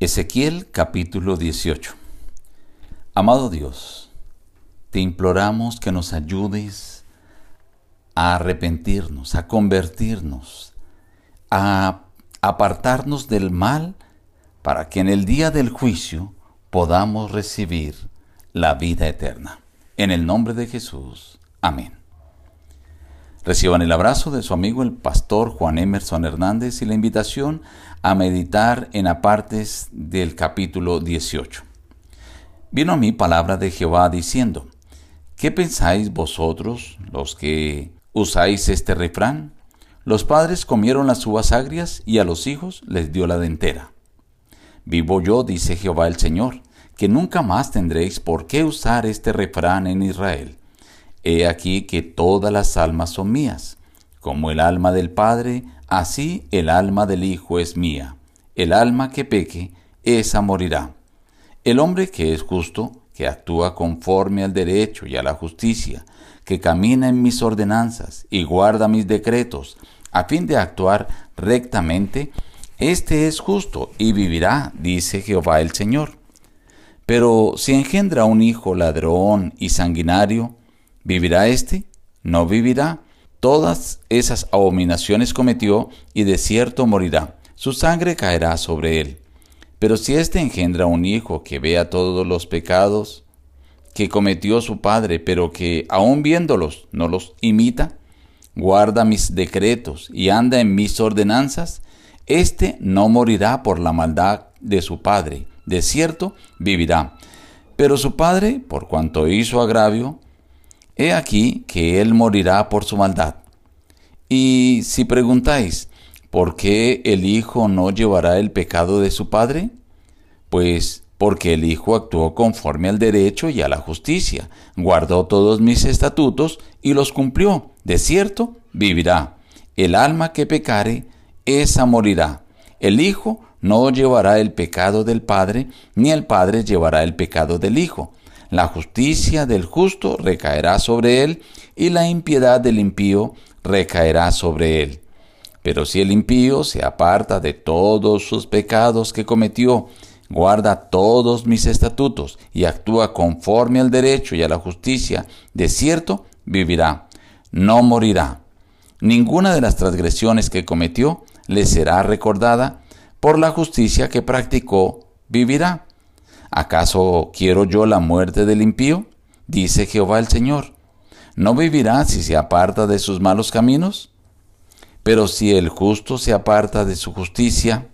Ezequiel capítulo 18 Amado Dios, te imploramos que nos ayudes a arrepentirnos, a convertirnos, a apartarnos del mal, para que en el día del juicio podamos recibir la vida eterna. En el nombre de Jesús. Amén. Reciban el abrazo de su amigo el pastor Juan Emerson Hernández y la invitación a meditar en apartes del capítulo 18. Vino a mí palabra de Jehová diciendo, ¿qué pensáis vosotros los que usáis este refrán? Los padres comieron las uvas agrias y a los hijos les dio la dentera. Vivo yo, dice Jehová el Señor, que nunca más tendréis por qué usar este refrán en Israel He aquí que todas las almas son mías. Como el alma del Padre, así el alma del Hijo es mía. El alma que peque, esa morirá. El hombre que es justo, que actúa conforme al derecho y a la justicia, que camina en mis ordenanzas y guarda mis decretos, a fin de actuar rectamente, este es justo y vivirá, dice Jehová el Señor. Pero si engendra un hijo ladrón y sanguinario, ¿Vivirá éste? No vivirá. Todas esas abominaciones cometió y de cierto morirá. Su sangre caerá sobre él. Pero si éste engendra un hijo que vea todos los pecados que cometió su padre, pero que aun viéndolos no los imita, guarda mis decretos y anda en mis ordenanzas, éste no morirá por la maldad de su padre, de cierto vivirá. Pero su padre, por cuanto hizo agravio, He aquí que él morirá por su maldad. Y si preguntáis, ¿por qué el Hijo no llevará el pecado de su Padre? Pues porque el Hijo actuó conforme al derecho y a la justicia, guardó todos mis estatutos y los cumplió. De cierto, vivirá. El alma que pecare, esa morirá. El Hijo no llevará el pecado del Padre, ni el Padre llevará el pecado del Hijo la justicia del justo recaerá sobre él y la impiedad del impío recaerá sobre él. Pero si el impío se aparta de todos sus pecados que cometió, guarda todos mis estatutos y actúa conforme al derecho y a la justicia, de cierto vivirá, no morirá. Ninguna de las transgresiones que cometió le será recordada, por la justicia que practicó vivirá. ¿Acaso quiero yo la muerte del impío? Dice Jehová el Señor. ¿No vivirá si se aparta de sus malos caminos? Pero si el justo se aparta de su justicia,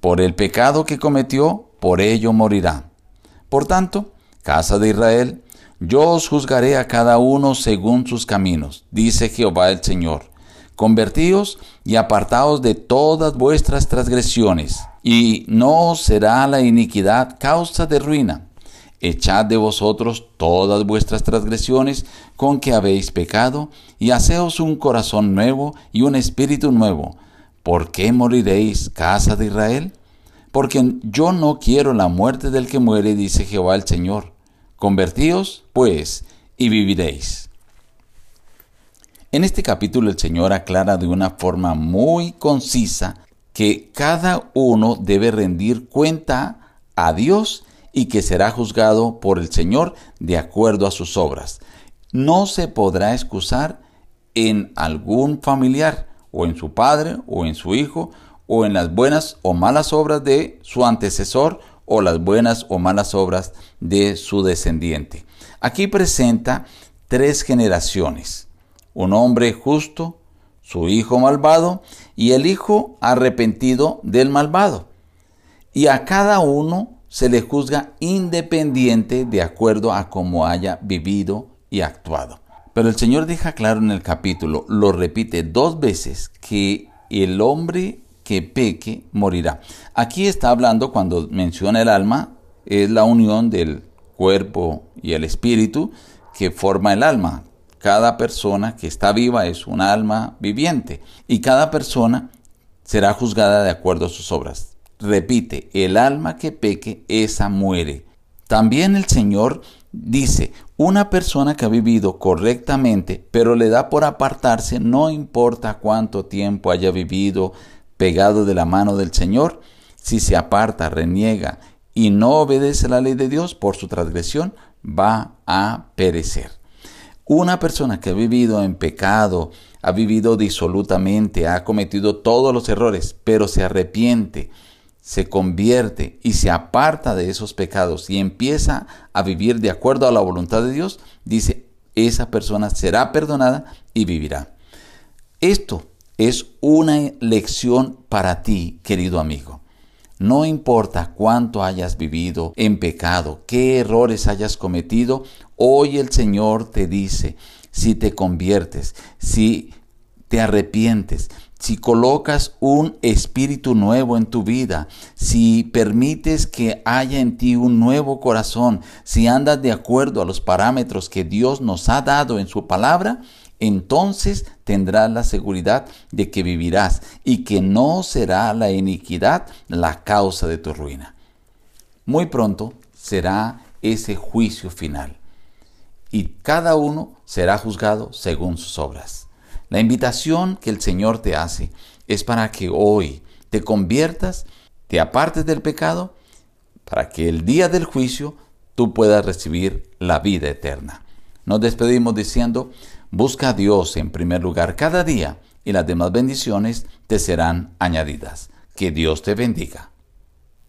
por el pecado que cometió, por ello morirá. Por tanto, casa de Israel, yo os juzgaré a cada uno según sus caminos, dice Jehová el Señor. Convertíos y apartaos de todas vuestras transgresiones, y no será la iniquidad causa de ruina. Echad de vosotros todas vuestras transgresiones con que habéis pecado, y haceos un corazón nuevo y un espíritu nuevo. ¿Por qué moriréis, casa de Israel? Porque yo no quiero la muerte del que muere, dice Jehová el Señor. Convertíos, pues, y viviréis. En este capítulo el Señor aclara de una forma muy concisa que cada uno debe rendir cuenta a Dios y que será juzgado por el Señor de acuerdo a sus obras. No se podrá excusar en algún familiar, o en su padre, o en su hijo, o en las buenas o malas obras de su antecesor, o las buenas o malas obras de su descendiente. Aquí presenta tres generaciones un hombre justo, su hijo malvado y el hijo arrepentido del malvado. Y a cada uno se le juzga independiente de acuerdo a cómo haya vivido y actuado. Pero el Señor deja claro en el capítulo, lo repite dos veces, que el hombre que peque morirá. Aquí está hablando cuando menciona el alma, es la unión del cuerpo y el espíritu que forma el alma. Cada persona que está viva es un alma viviente y cada persona será juzgada de acuerdo a sus obras. Repite, el alma que peque, esa muere. También el Señor dice, una persona que ha vivido correctamente, pero le da por apartarse, no importa cuánto tiempo haya vivido pegado de la mano del Señor, si se aparta, reniega y no obedece la ley de Dios por su transgresión, va a perecer. Una persona que ha vivido en pecado, ha vivido disolutamente, ha cometido todos los errores, pero se arrepiente, se convierte y se aparta de esos pecados y empieza a vivir de acuerdo a la voluntad de Dios, dice, esa persona será perdonada y vivirá. Esto es una lección para ti, querido amigo. No importa cuánto hayas vivido en pecado, qué errores hayas cometido, hoy el Señor te dice, si te conviertes, si te arrepientes, si colocas un espíritu nuevo en tu vida, si permites que haya en ti un nuevo corazón, si andas de acuerdo a los parámetros que Dios nos ha dado en su palabra, entonces tendrás la seguridad de que vivirás y que no será la iniquidad la causa de tu ruina. Muy pronto será ese juicio final y cada uno será juzgado según sus obras. La invitación que el Señor te hace es para que hoy te conviertas, te apartes del pecado, para que el día del juicio tú puedas recibir la vida eterna. Nos despedimos diciendo, Busca a Dios en primer lugar cada día y las demás bendiciones te serán añadidas. Que Dios te bendiga.